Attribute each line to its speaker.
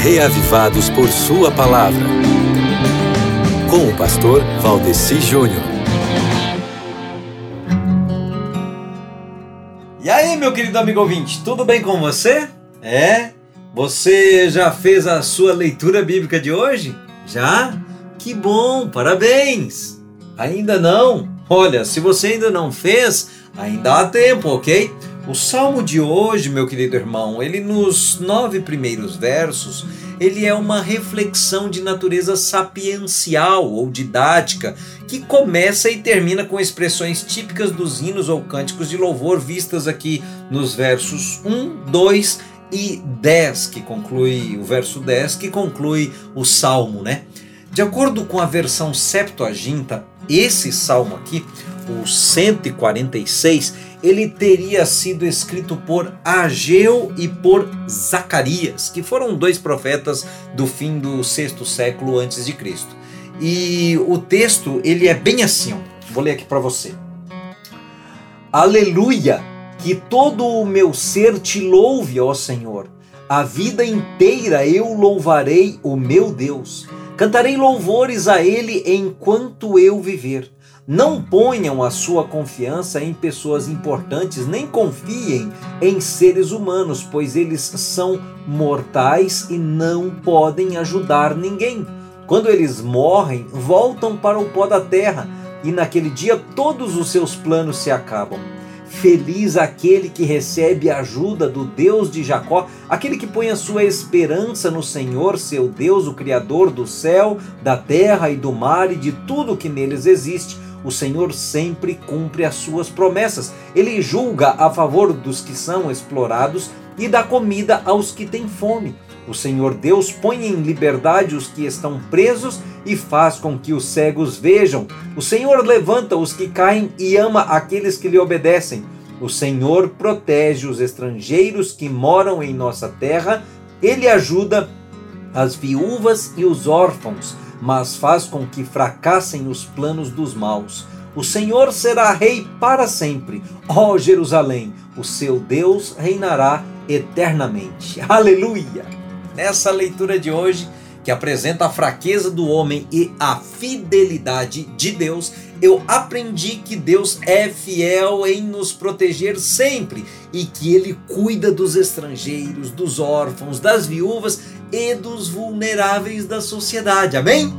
Speaker 1: reavivados por Sua palavra. Com o pastor Valdeci Júnior.
Speaker 2: E aí, meu querido amigo ouvinte, tudo bem com você? É? Você já fez a sua leitura bíblica de hoje? Já? Que bom, parabéns! Ainda não? Olha, se você ainda não fez, ainda há tempo, ok? O salmo de hoje, meu querido irmão, ele nos nove primeiros versos, ele é uma reflexão de natureza sapiencial ou didática, que começa e termina com expressões típicas dos hinos ou cânticos de louvor vistas aqui nos versos 1, 2 e 10, que conclui o verso 10, que conclui o salmo, né? De acordo com a versão Septuaginta, esse salmo aqui, o 146, ele teria sido escrito por Ageu e por Zacarias, que foram dois profetas do fim do sexto século antes de Cristo. E o texto, ele é bem assim, ó. vou ler aqui para você. Aleluia, que todo o meu ser te louve, ó Senhor. A vida inteira eu louvarei o meu Deus. Cantarei louvores a ele enquanto eu viver. Não ponham a sua confiança em pessoas importantes, nem confiem em seres humanos, pois eles são mortais e não podem ajudar ninguém. Quando eles morrem, voltam para o pó da terra, e naquele dia todos os seus planos se acabam. Feliz aquele que recebe a ajuda do Deus de Jacó, aquele que põe a sua esperança no Senhor, seu Deus, o Criador do céu, da terra e do mar e de tudo que neles existe o Senhor sempre cumpre as suas promessas. Ele julga a favor dos que são explorados e dá comida aos que têm fome. O Senhor Deus põe em liberdade os que estão presos e faz com que os cegos vejam. O Senhor levanta os que caem e ama aqueles que lhe obedecem. O Senhor protege os estrangeiros que moram em nossa terra. Ele ajuda as viúvas e os órfãos mas faz com que fracassem os planos dos maus. O Senhor será rei para sempre. Ó Jerusalém, o seu Deus reinará eternamente. Aleluia! Nessa leitura de hoje, que apresenta a fraqueza do homem e a fidelidade de Deus, eu aprendi que Deus é fiel em nos proteger sempre e que Ele cuida dos estrangeiros, dos órfãos, das viúvas e dos vulneráveis da sociedade. Amém?